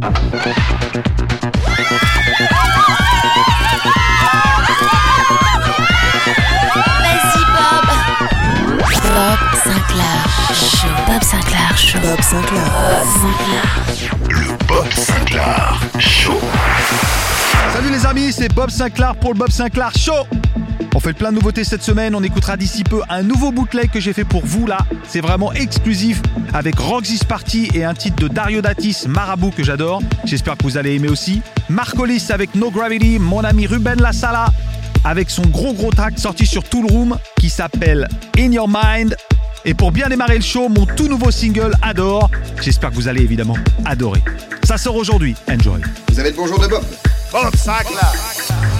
Bob. Bob Sinclair Show. Bob Sinclair Show. Bob Sinclair. Le Bob Sinclair Show. Salut les amis, c'est Bob Sinclair pour le Bob Sinclair Show. On fait plein de nouveautés cette semaine, on écoutera d'ici peu un nouveau bootleg que j'ai fait pour vous là. C'est vraiment exclusif avec Roxy's Party et un titre de Dario Datis, Marabout que j'adore. J'espère que vous allez aimer aussi. Marcolis avec No Gravity, mon ami Ruben Lassala avec son gros gros track sorti sur Tool Room qui s'appelle In Your Mind. Et pour bien démarrer le show, mon tout nouveau single Adore. J'espère que vous allez évidemment adorer. Ça sort aujourd'hui, enjoy. Vous avez le bonjour de Bob. Bob Sinclair. Rouge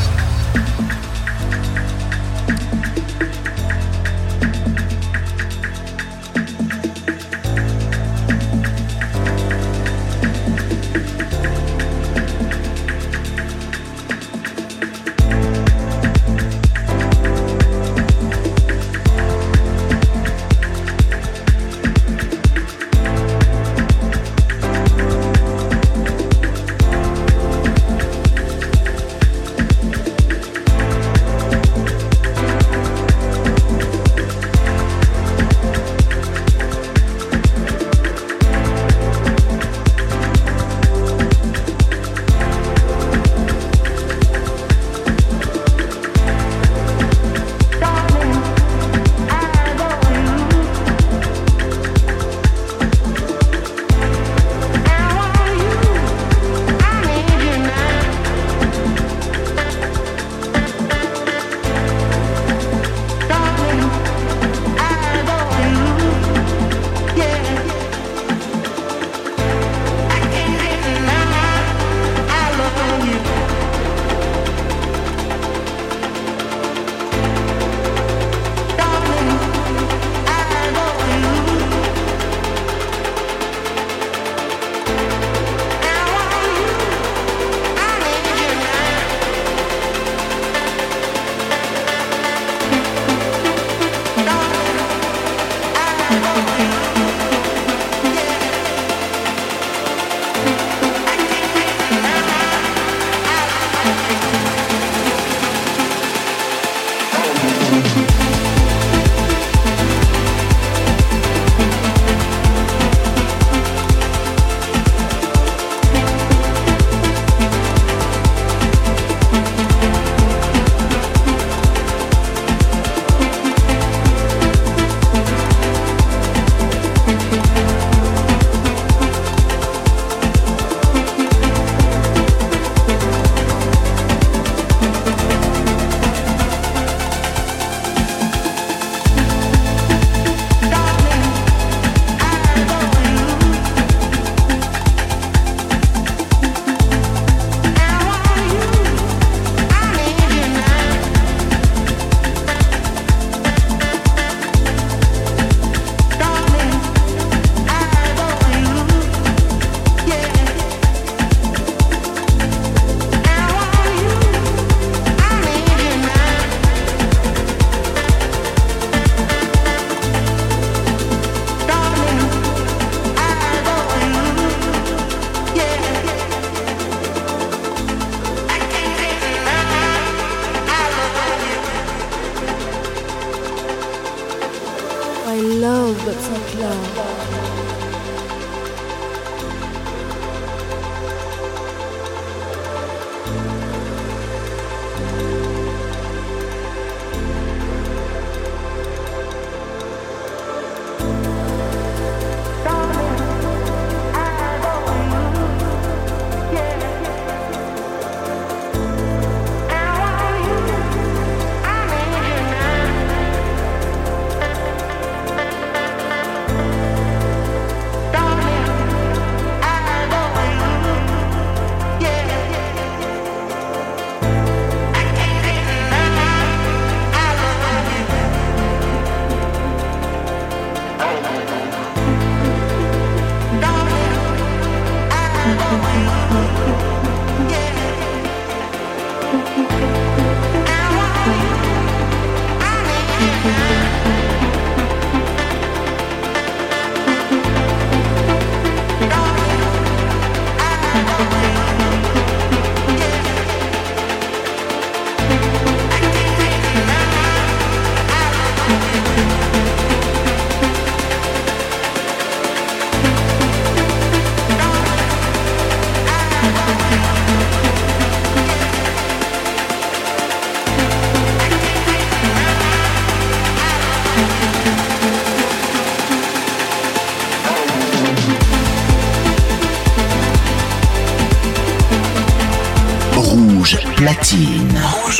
platine. Rouge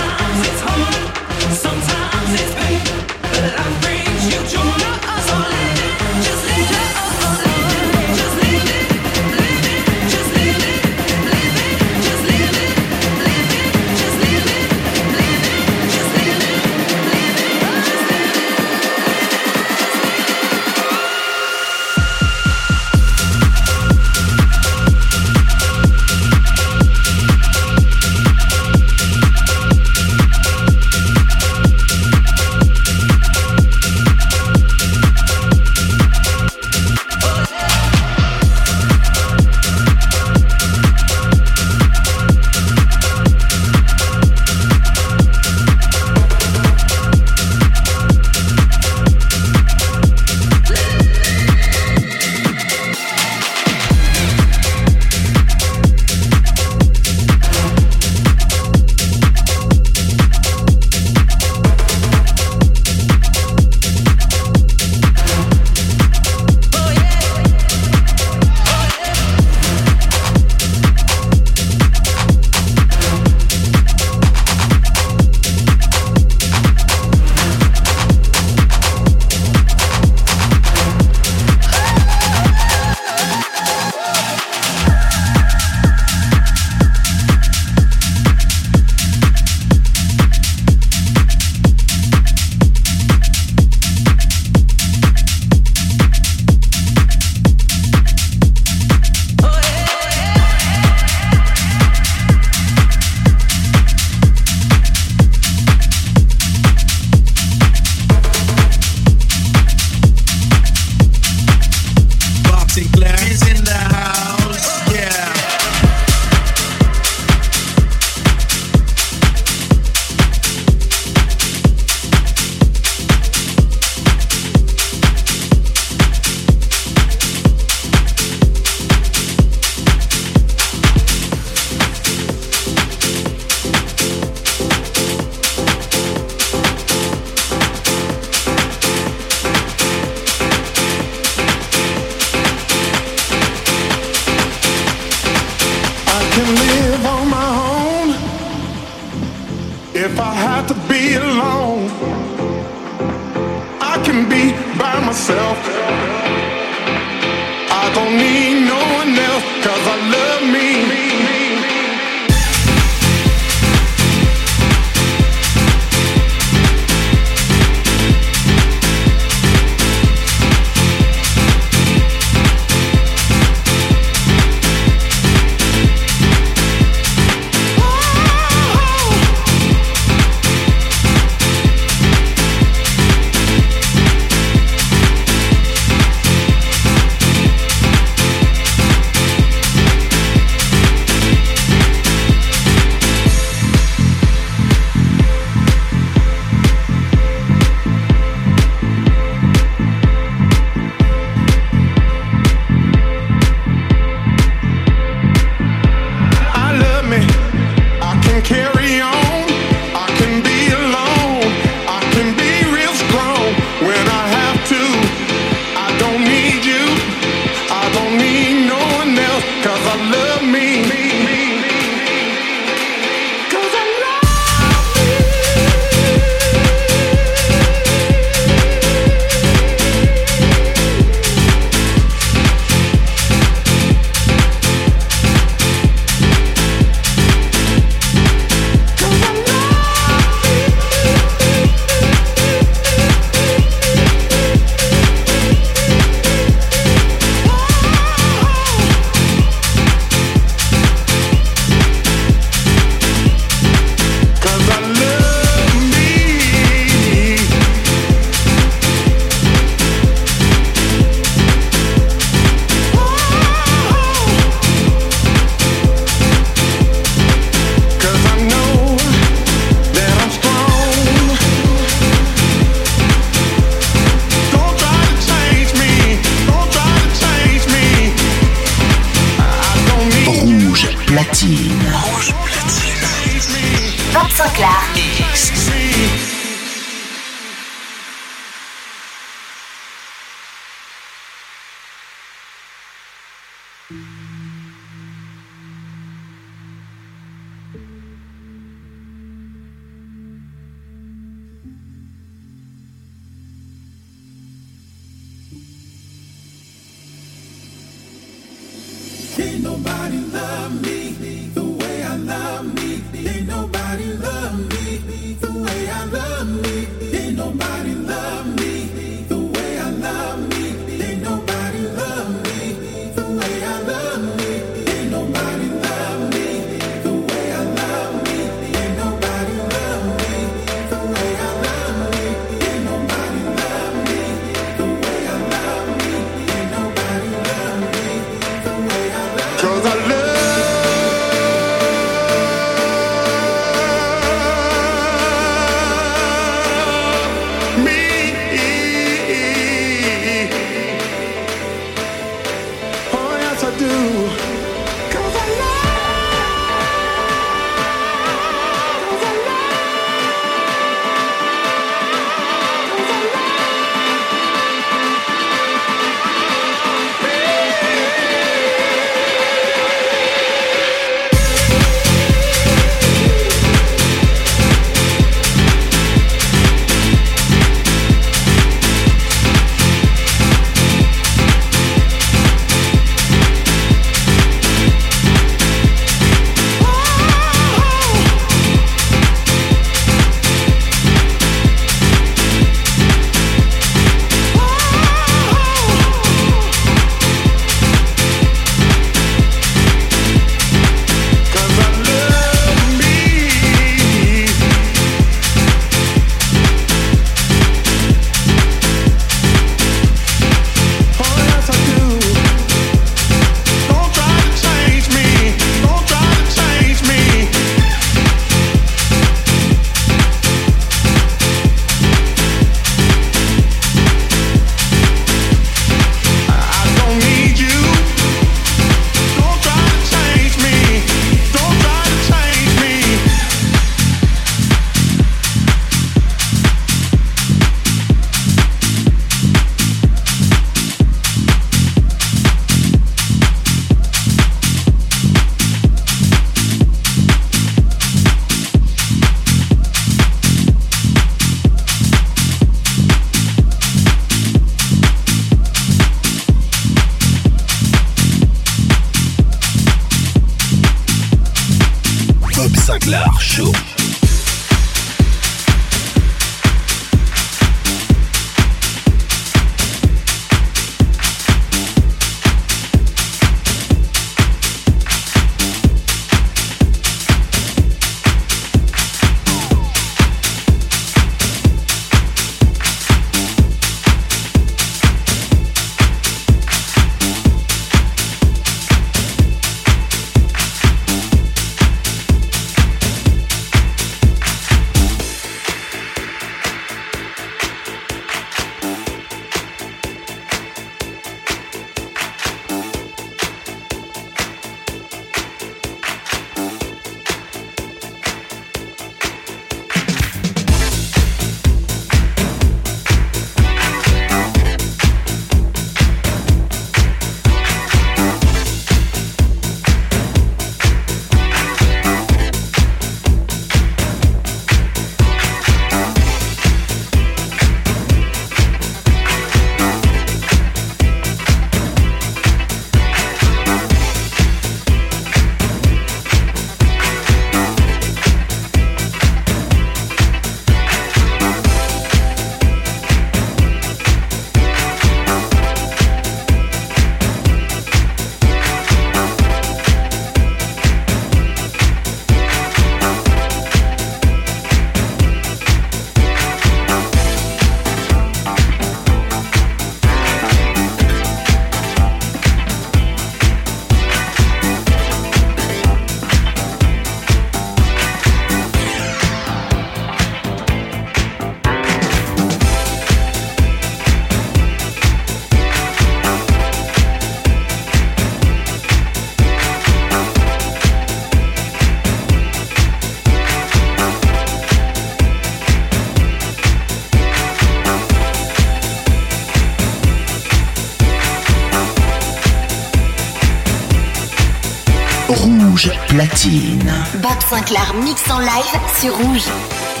Platine. Bob Sinclair mix en live sur Rouge.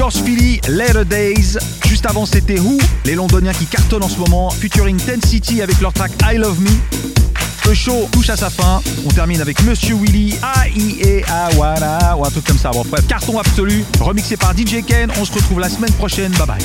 George Philly, Later Days. Juste avant, c'était Who, les londoniens qui cartonnent en ce moment, featuring Ten City avec leur track I Love Me. Le show touche à sa fin. On termine avec Monsieur Willy, A-I-E-A, voilà, ou un truc comme ça. Bref, carton absolu, remixé par DJ Ken. On se retrouve la semaine prochaine. Bye bye.